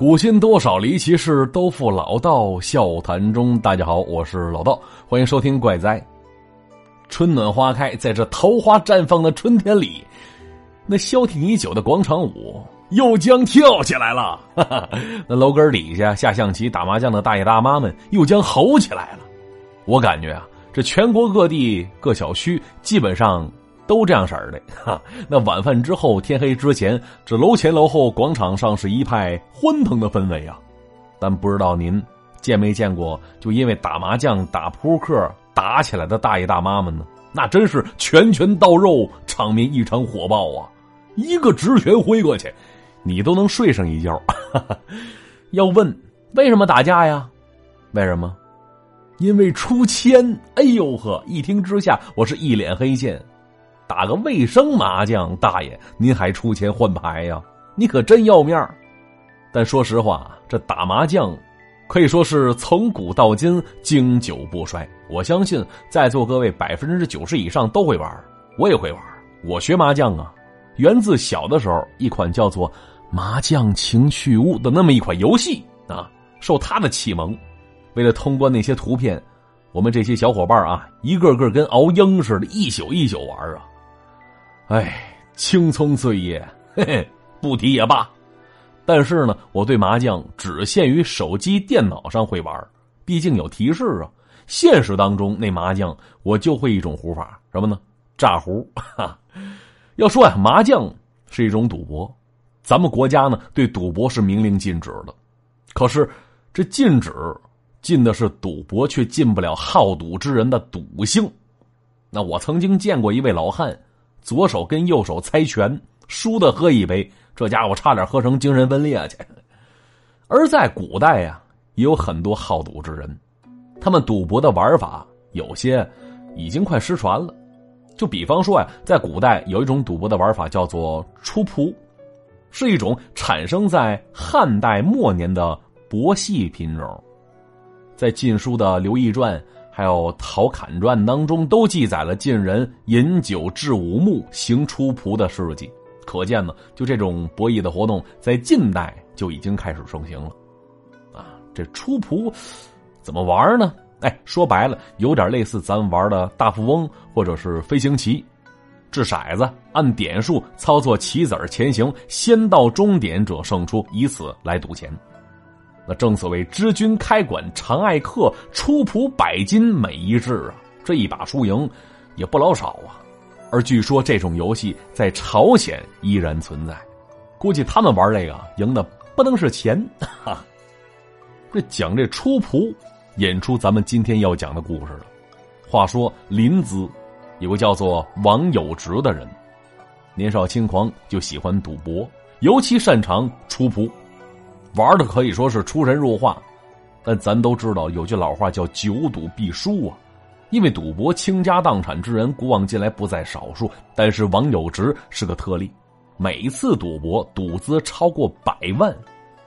古今多少离奇事，都付老道笑谈中。大家好，我是老道，欢迎收听《怪哉》。春暖花开，在这桃花绽放的春天里，那消停已久的广场舞又将跳起来了。哈哈，那楼根底下下象棋、打麻将的大爷大妈们又将吼起来了。我感觉啊，这全国各地各小区基本上。都这样式儿的 哈，那晚饭之后天黑之前，这楼前楼后广场上是一派欢腾的氛围啊。但不知道您见没见过，就因为打麻将、打扑克打起来的大爷大妈们呢？那真是拳拳到肉，场面异常火爆啊！一个直拳挥过去，你都能睡上一觉。要问为什么打架呀？为什么？因为出千！哎呦呵，一听之下，我是一脸黑线。打个卫生麻将，大爷，您还出钱换牌呀？你可真要面儿。但说实话，这打麻将可以说是从古到今经久不衰。我相信在座各位百分之九十以上都会玩，我也会玩。我学麻将啊，源自小的时候一款叫做《麻将情趣屋》的那么一款游戏啊，受他的启蒙。为了通关那些图片，我们这些小伙伴啊，一个个跟熬鹰似的，一宿一宿玩啊。哎，青葱岁月，嘿嘿，不提也罢。但是呢，我对麻将只限于手机、电脑上会玩，毕竟有提示啊。现实当中那麻将，我就会一种胡法，什么呢？炸胡。哈，要说呀，麻将是一种赌博，咱们国家呢对赌博是明令禁止的。可是这禁止禁的是赌博，却禁不了好赌之人的赌性。那我曾经见过一位老汉。左手跟右手猜拳，输的喝一杯，这家伙差点喝成精神分裂去。而在古代呀，也有很多好赌之人，他们赌博的玩法有些已经快失传了。就比方说呀，在古代有一种赌博的玩法叫做出仆，是一种产生在汉代末年的博戏品种，在《晋书》的《刘毅传》。还有《陶侃传》当中都记载了晋人饮酒至五目行出仆的事迹，可见呢，就这种博弈的活动在近代就已经开始盛行了。啊，这出仆怎么玩呢？哎，说白了，有点类似咱玩的大富翁或者是飞行棋，掷骰子，按点数操作棋子前行，先到终点者胜出，以此来赌钱。那正所谓知君开馆常爱客，出仆百金每一掷啊！这一把输赢也不老少啊。而据说这种游戏在朝鲜依然存在，估计他们玩这个赢的不能是钱。哈，这讲这出仆，引出咱们今天要讲的故事了。话说临淄有个叫做王有直的人，年少轻狂就喜欢赌博，尤其擅长出仆。玩的可以说是出神入化，但咱都知道有句老话叫“久赌必输”啊。因为赌博倾家荡产之人古往今来不在少数，但是王有直是个特例，每次赌博赌资超过百万，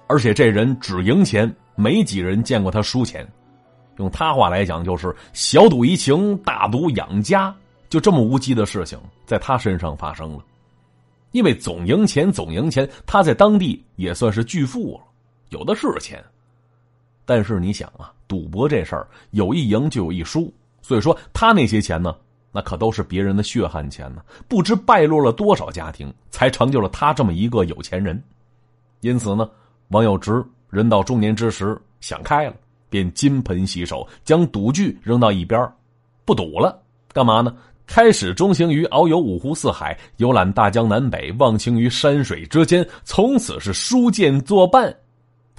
而且这人只赢钱，没几人见过他输钱。用他话来讲，就是小赌怡情，大赌养家，就这么无稽的事情在他身上发生了。因为总赢钱，总赢钱，他在当地也算是巨富了。有的是钱，但是你想啊，赌博这事儿有一赢就有一输，所以说他那些钱呢，那可都是别人的血汗钱呢，不知败落了多少家庭，才成就了他这么一个有钱人。因此呢，王有直人到中年之时想开了，便金盆洗手，将赌具扔到一边不赌了。干嘛呢？开始中行于遨游五湖四海，游览大江南北，忘情于山水之间，从此是书剑作伴。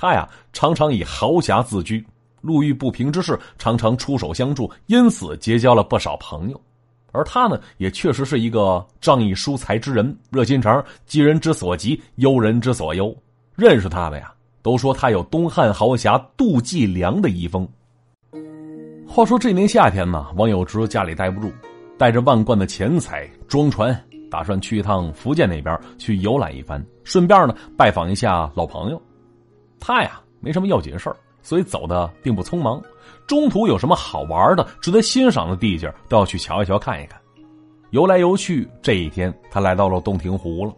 他呀，常常以豪侠自居，路遇不平之事，常常出手相助，因此结交了不少朋友。而他呢，也确实是一个仗义疏财之人，热心肠，急人之所急，忧人之所忧。认识他的呀，都说他有东汉豪侠杜季良的遗风。话说这年夏天呢，王有直家里待不住，带着万贯的钱财装船，打算去一趟福建那边去游览一番，顺便呢拜访一下老朋友。他呀，没什么要紧事儿，所以走的并不匆忙。中途有什么好玩的、值得欣赏的地界，都要去瞧一瞧、看一看。游来游去，这一天他来到了洞庭湖了。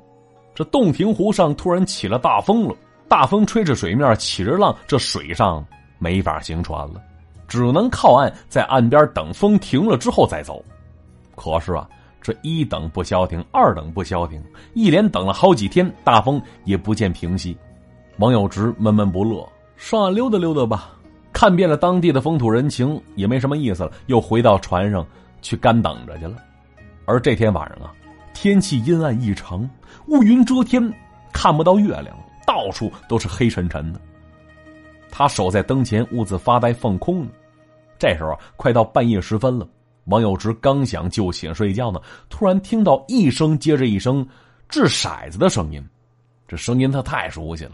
这洞庭湖上突然起了大风了，大风吹着水面起着浪，这水上没法行船了，只能靠岸，在岸边等风停了之后再走。可是啊，这一等不消停，二等不消停，一连等了好几天，大风也不见平息。王有直闷闷不乐，上岸溜达溜达吧。看遍了当地的风土人情，也没什么意思了，又回到船上去干等着去了。而这天晚上啊，天气阴暗异常，乌云遮天，看不到月亮，到处都是黑沉沉的。他守在灯前，兀自发呆放空。这时候，快到半夜时分了，王有直刚想就寝睡觉呢，突然听到一声接着一声掷骰子的声音，这声音他太熟悉了。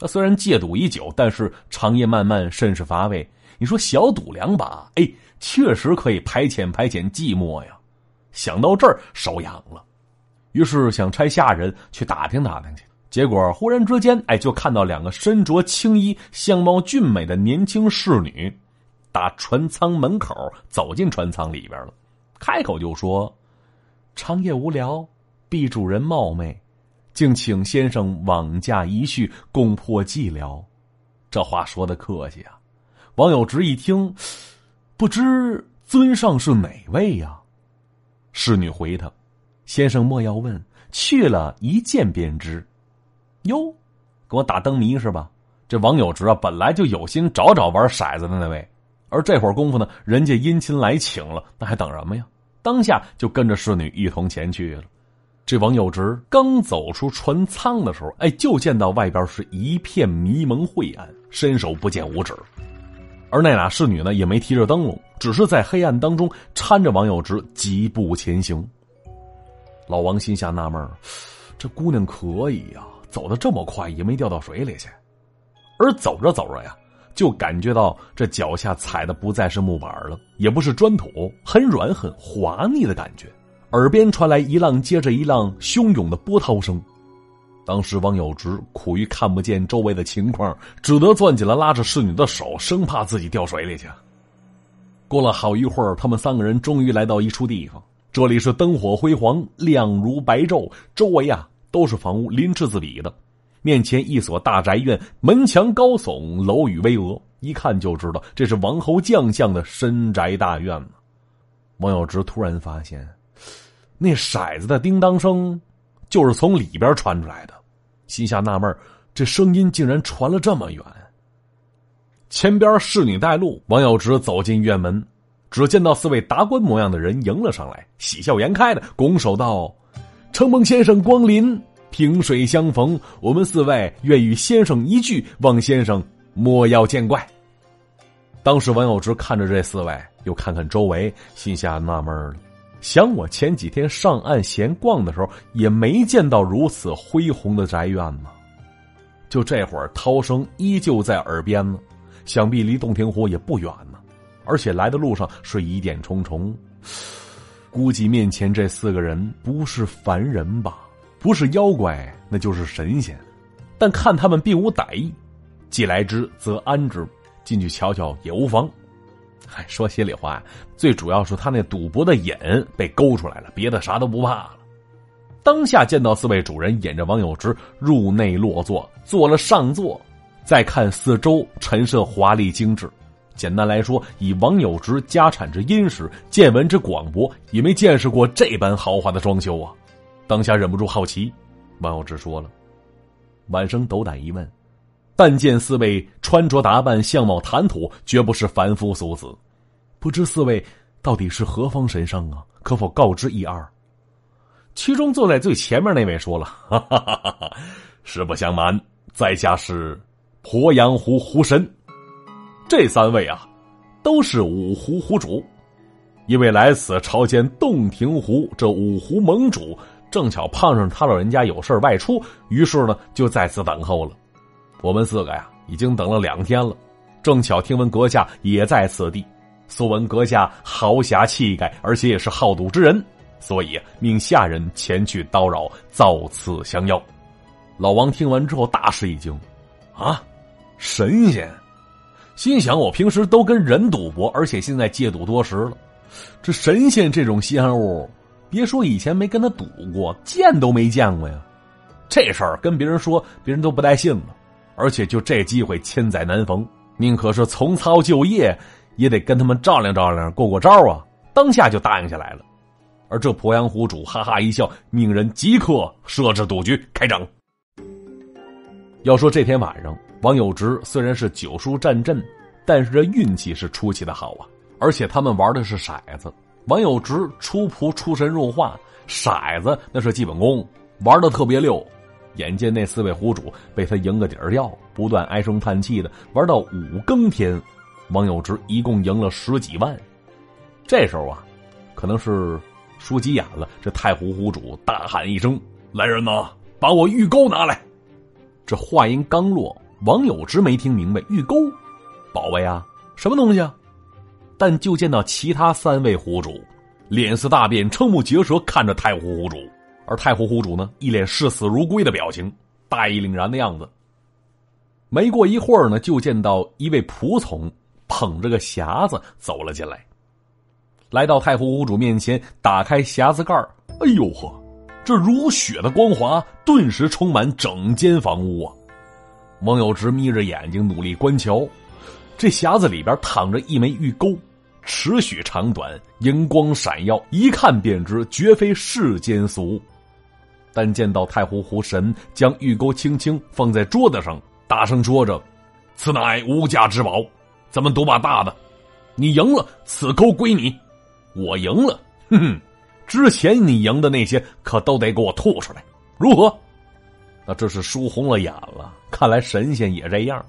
他虽然戒赌已久，但是长夜漫漫，甚是乏味。你说小赌两把，哎，确实可以排遣排遣寂寞呀。想到这儿，手痒了，于是想差下人去打听打听去。结果忽然之间，哎，就看到两个身着青衣、相貌俊美的年轻侍女，打船舱门口走进船舱里边了，开口就说：“长夜无聊，毕主人冒昧。”竟请先生往驾一叙，共破寂寥。这话说的客气啊！王有直一听，不知尊上是哪位呀？侍女回他：“先生莫要问，去了一见便知。”哟，给我打灯谜是吧？这王有直啊，本来就有心找找玩骰子的那位，而这会儿功夫呢，人家殷勤来请了，那还等什么呀？当下就跟着侍女一同前去了。这王有直刚走出船舱的时候，哎，就见到外边是一片迷蒙晦暗，伸手不见五指。而那俩侍女呢，也没提着灯笼，只是在黑暗当中搀着王有直疾步前行。老王心下纳闷这姑娘可以呀，走的这么快，也没掉到水里去。而走着走着呀，就感觉到这脚下踩的不再是木板了，也不是砖土，很软很滑腻的感觉。耳边传来一浪接着一浪汹涌的波涛声，当时王有直苦于看不见周围的情况，只得攥紧了拉着侍女的手，生怕自己掉水里去。过了好一会儿，他们三个人终于来到一处地方，这里是灯火辉煌，亮如白昼，周围啊都是房屋，鳞次栉比的。面前一所大宅院，门墙高耸，楼宇巍峨，一看就知道这是王侯将相的深宅大院呢。王有直突然发现。那骰子的叮当声，就是从里边传出来的，心下纳闷这声音竟然传了这么远。前边侍女带路，王有直走进院门，只见到四位达官模样的人迎了上来，喜笑颜开的拱手道：“承蒙先生光临，萍水相逢，我们四位愿与先生一聚，望先生莫要见怪。”当时王有直看着这四位，又看看周围，心下纳闷了。想我前几天上岸闲逛的时候，也没见到如此恢宏的宅院呢。就这会儿，涛声依旧在耳边呢，想必离洞庭湖也不远呢。而且来的路上是疑点重重，估计面前这四个人不是凡人吧？不是妖怪，那就是神仙。但看他们并无歹意，既来之则安之，进去瞧瞧也无妨。嗨，说心里话，最主要是他那赌博的瘾被勾出来了，别的啥都不怕了。当下见到四位主人引着王有直入内落座，做了上座，再看四周陈设华丽精致。简单来说，以王有直家产之殷实，见闻之广博，也没见识过这般豪华的装修啊！当下忍不住好奇，王有直说了：“晚生斗胆一问。”但见四位穿着打扮、相貌谈吐，绝不是凡夫俗子。不知四位到底是何方神圣啊？可否告知一二？其中坐在最前面那位说了：“哈哈哈哈，实不相瞒，在下是鄱阳湖湖神。这三位啊，都是五湖湖主。因为来此朝见洞庭湖这五湖盟主，正巧碰上他老人家有事外出，于是呢，就在此等候了。”我们四个呀，已经等了两天了，正巧听闻阁下也在此地，素闻阁下豪侠气概，而且也是好赌之人，所以命下人前去叨扰，造次相邀。老王听完之后大吃一惊，啊，神仙！心想我平时都跟人赌博，而且现在戒赌多时了，这神仙这种稀罕物，别说以前没跟他赌过，见都没见过呀。这事儿跟别人说，别人都不带信了。而且就这机会千载难逢，宁可是从操就业，也得跟他们照亮照亮，过过招啊！当下就答应下来了。而这鄱阳湖主哈哈一笑，命人即刻设置赌局，开整。要说这天晚上，王有直虽然是九叔战阵，但是这运气是出奇的好啊！而且他们玩的是骰子，王有直出仆出神入化，骰子那是基本功，玩的特别溜。眼见那四位湖主被他赢个底儿掉，不断唉声叹气的玩到五更天，王有之一共赢了十几万。这时候啊，可能是。输急眼了，这太湖湖主大喊一声：“来人呐，把我玉钩拿来！”这话音刚落，王有之没听明白，玉钩，宝贝啊，什么东西啊？但就见到其他三位湖主脸色大变，瞠目结舌看着太湖湖主，而太湖湖主呢，一脸视死如归的表情，大义凛然的样子。没过一会儿呢，就见到一位仆从捧着个匣子走了进来。来到太湖湖主面前，打开匣子盖哎呦呵，这如雪的光华顿时充满整间房屋啊！王有直眯着眼睛努力观瞧，这匣子里边躺着一枚玉钩，尺许长短，银光闪耀，一看便知绝非世间俗物。但见到太湖湖神将玉钩轻轻放在桌子上，大声说着：“此乃无价之宝，咱们赌把大的，你赢了，此钩归你。”我赢了，哼 哼！之前你赢的那些可都得给我吐出来，如何？那这是输红了眼了。看来神仙也这样。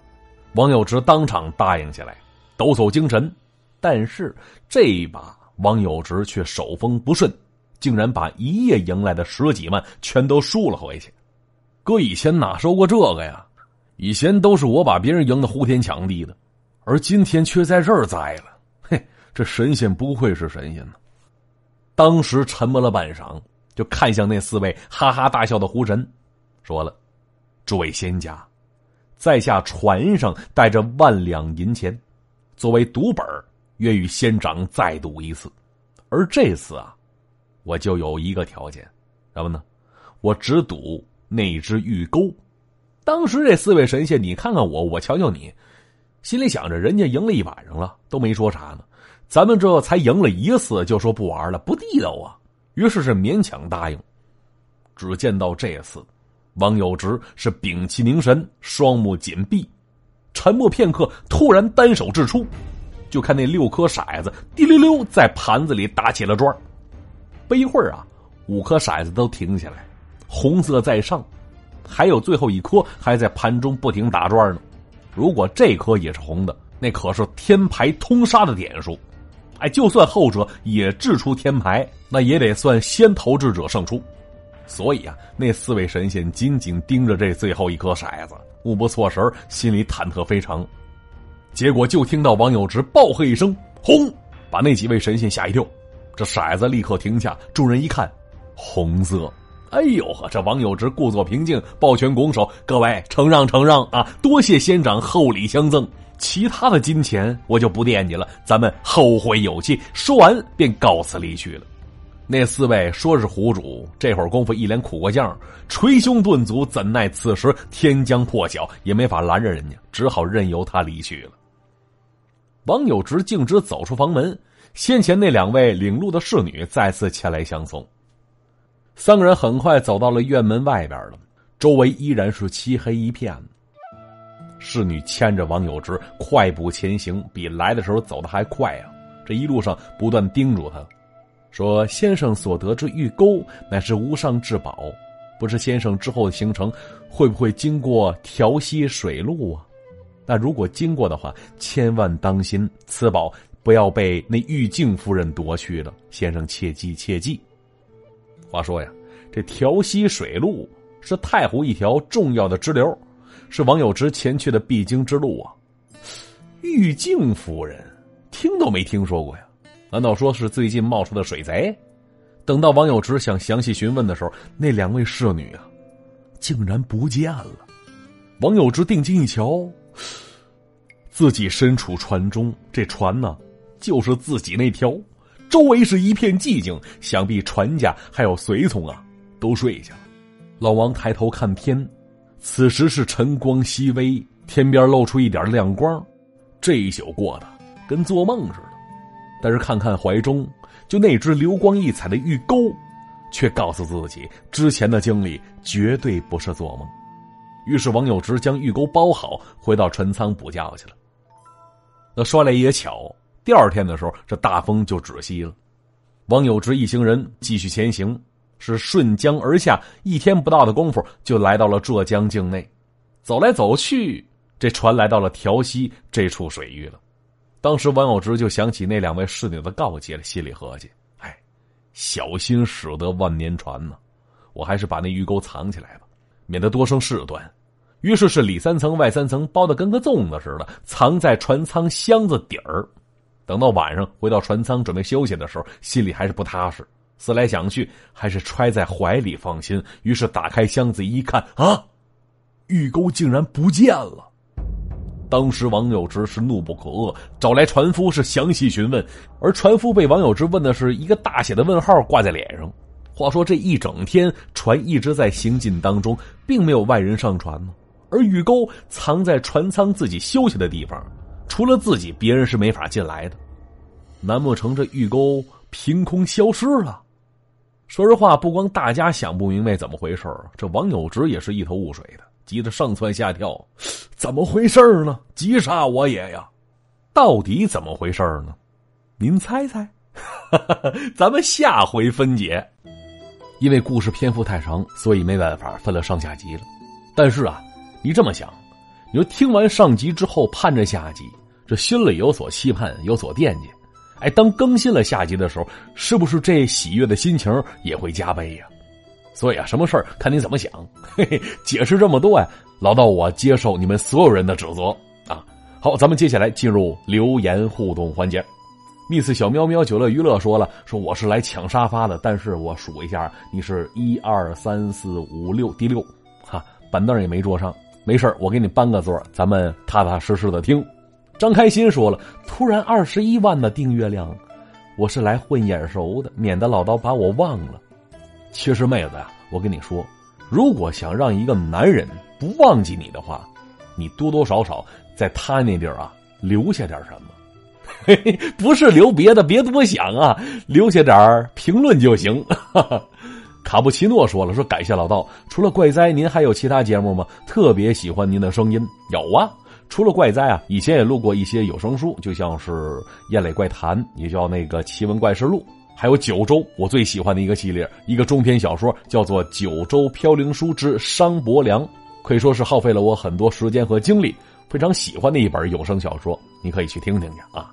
王有直当场答应下来，抖擞精神。但是这一把，王有直却手风不顺，竟然把一夜赢来的十几万全都输了回去。哥以前哪收过这个呀？以前都是我把别人赢得呼天抢地的，而今天却在这儿栽了。嘿这神仙不愧是神仙呢。当时沉默了半晌，就看向那四位哈哈大笑的狐神，说了：“诸位仙家，在下船上带着万两银钱，作为赌本愿与仙长再赌一次。而这次啊，我就有一个条件，什么呢？我只赌那只玉钩。”当时这四位神仙，你看看我，我瞧瞧你，心里想着，人家赢了一晚上了，都没说啥呢。咱们这才赢了一次，就说不玩了，不地道啊！于是是勉强答应。只见到这次，王有直是屏气凝神，双目紧闭，沉默片刻，突然单手掷出，就看那六颗骰子滴溜溜在盘子里打起了转儿不一会儿啊，五颗骰子都停下来，红色在上，还有最后一颗还在盘中不停打转呢。如果这颗也是红的，那可是天牌通杀的点数。哎，就算后者也掷出天牌，那也得算先投掷者胜出。所以啊，那四位神仙紧紧盯着这最后一颗骰子，目不错神，心里忐忑非常。结果就听到王有直暴喝一声“轰”，把那几位神仙吓一跳。这骰子立刻停下，众人一看，红色。哎呦呵，这王有直故作平静，抱拳拱手：“各位承让承让啊，多谢仙长厚礼相赠。”其他的金钱我就不惦记了，咱们后会有期。说完便告辞离去了。那四位说是湖主，这会儿功夫一脸苦过将，捶胸顿足，怎奈此时天将破晓，也没法拦着人家，只好任由他离去了。王有直径直走出房门，先前那两位领路的侍女再次前来相送。三个人很快走到了院门外边了，周围依然是漆黑一片。侍女牵着王有之快步前行，比来的时候走的还快啊！这一路上不断叮嘱他，说：“先生所得之玉钩乃是无上至宝，不知先生之后的行程会不会经过调溪水路啊？那如果经过的话，千万当心，此宝不要被那玉净夫人夺去了。先生切记切记。”话说呀，这调溪水路是太湖一条重要的支流。是王有直前去的必经之路啊！玉净夫人，听都没听说过呀？难道说是最近冒出的水贼？等到王有直想详细询问的时候，那两位侍女啊，竟然不见了。王有直定睛一瞧，自己身处船中，这船呢，就是自己那条。周围是一片寂静，想必船家还有随从啊，都睡下了。老王抬头看天。此时是晨光熹微，天边露出一点亮光，这一宿过得跟做梦似的。但是看看怀中就那只流光溢彩的玉钩，却告诉自己之前的经历绝对不是做梦。于是王有直将玉钩包好，回到船舱补觉去了。那说来也巧，第二天的时候，这大风就止息了。王有直一行人继续前行。是顺江而下，一天不到的功夫就来到了浙江境内。走来走去，这船来到了调溪这处水域了。当时王有直就想起那两位侍女的告诫了，心里合计：“哎，小心驶得万年船呢，我还是把那鱼钩藏起来吧，免得多生事端。”于是是里三层外三层，包的跟个粽子似的，藏在船舱箱子底儿。等到晚上回到船舱准备休息的时候，心里还是不踏实。思来想去，还是揣在怀里放心。于是打开箱子一看，啊，玉钩竟然不见了！当时王有直是怒不可遏，找来船夫是详细询问。而船夫被王有直问的是一个大写的问号挂在脸上。话说这一整天船一直在行进当中，并没有外人上船呢。而玉钩藏在船舱自己休息的地方，除了自己，别人是没法进来的。难不成这玉钩凭空消失了？说实话，不光大家想不明白怎么回事这王有直也是一头雾水的，急得上蹿下跳。怎么回事呢？急杀我也呀！到底怎么回事呢？您猜猜？咱们下回分解。因为故事篇幅太长，所以没办法分了上下集了。但是啊，你这么想，你说听完上集之后盼着下集，这心里有所期盼，有所惦记。哎，当更新了下集的时候，是不是这喜悦的心情也会加倍呀？所以啊，什么事儿看你怎么想。嘿嘿，解释这么多呀，老道我接受你们所有人的指责啊。好，咱们接下来进入留言互动环节。miss 小喵喵九乐娱乐说了，说我是来抢沙发的，但是我数一下，你是一二三四五六第六，哈，板凳也没坐上，没事我给你搬个座，咱们踏踏实实的听。张开心说了：“突然二十一万的订阅量，我是来混眼熟的，免得老刀把我忘了。其实妹子呀，我跟你说，如果想让一个男人不忘记你的话，你多多少少在他那地儿啊留下点什么。不是留别的，别多想啊，留下点评论就行。”卡布奇诺说了：“说感谢老道，除了怪哉，您还有其他节目吗？特别喜欢您的声音。有啊。”除了怪哉啊，以前也录过一些有声书，就像是《燕磊怪谈》，也叫那个《奇闻怪事录》，还有九州我最喜欢的一个系列，一个中篇小说叫做《九州飘零书之商伯良》，可以说是耗费了我很多时间和精力，非常喜欢的一本有声小说，你可以去听听去啊。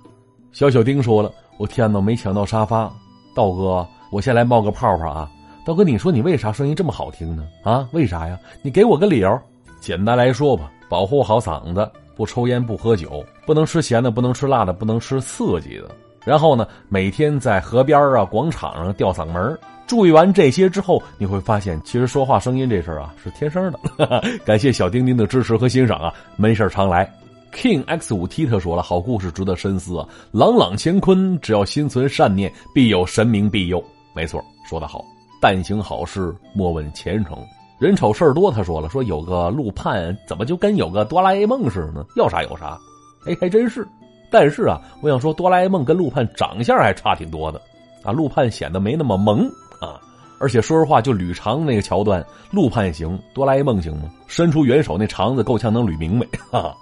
小小丁说了：“我天哪，没抢到沙发，道哥，我先来冒个泡泡啊！道哥，你说你为啥声音这么好听呢？啊，为啥呀？你给我个理由。简单来说吧，保护好嗓子。”不抽烟，不喝酒，不能吃咸的，不能吃辣的，不能吃刺激的。然后呢，每天在河边啊、广场上吊嗓门注意完这些之后，你会发现，其实说话声音这事儿啊是天生的。感谢小丁丁的支持和欣赏啊，没事常来。King X 五 T 特说了，好故事值得深思啊。朗朗乾坤，只要心存善念，必有神明庇佑。没错，说得好。但行好事，莫问前程。人丑事儿多，他说了，说有个陆判，怎么就跟有个哆啦 A 梦似的呢？要啥有啥，哎，还真是。但是啊，我想说，哆啦 A 梦跟陆判长相还差挺多的，啊，陆判显得没那么萌啊。而且说实话，就捋肠那个桥段，陆判行，哆啦 A 梦行吗？伸出援手那肠子够呛能捋明白。哈，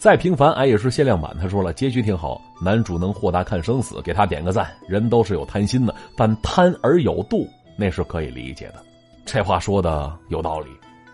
再平凡，俺也是限量版。他说了，结局挺好，男主能豁达看生死，给他点个赞。人都是有贪心的，但贪而有度，那是可以理解的。这话说的有道理，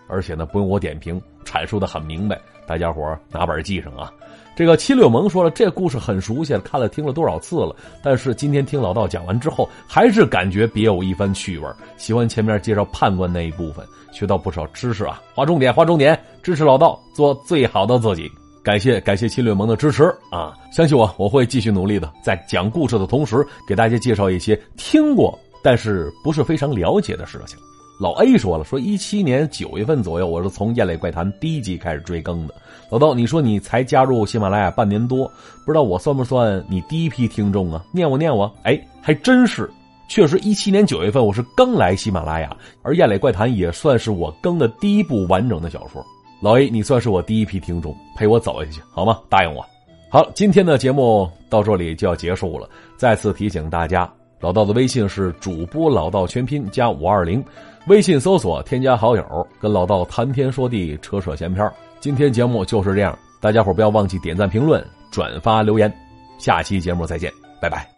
而且呢不用我点评，阐述的很明白，大家伙拿本记上啊。这个七六萌说了，这故事很熟悉，看了听了多少次了，但是今天听老道讲完之后，还是感觉别有一番趣味。喜欢前面介绍判官那一部分，学到不少知识啊。划重点，划重点，支持老道做最好的自己。感谢感谢七六萌的支持啊！相信我，我会继续努力的，在讲故事的同时，给大家介绍一些听过但是不是非常了解的事情。老 A 说了，说一七年九月份左右，我是从《燕磊怪谈》第一集开始追更的。老道，你说你才加入喜马拉雅半年多，不知道我算不算你第一批听众啊？念我念我，哎，还真是，确实一七年九月份我是刚来喜马拉雅，而《燕磊怪谈》也算是我更的第一部完整的小说。老 A，你算是我第一批听众，陪我走下去好吗？答应我。好，今天的节目到这里就要结束了。再次提醒大家，老道的微信是主播老道全拼加五二零，微信搜索添加好友，跟老道谈天说地，扯扯闲篇。今天节目就是这样，大家伙不要忘记点赞、评论、转发、留言。下期节目再见，拜拜。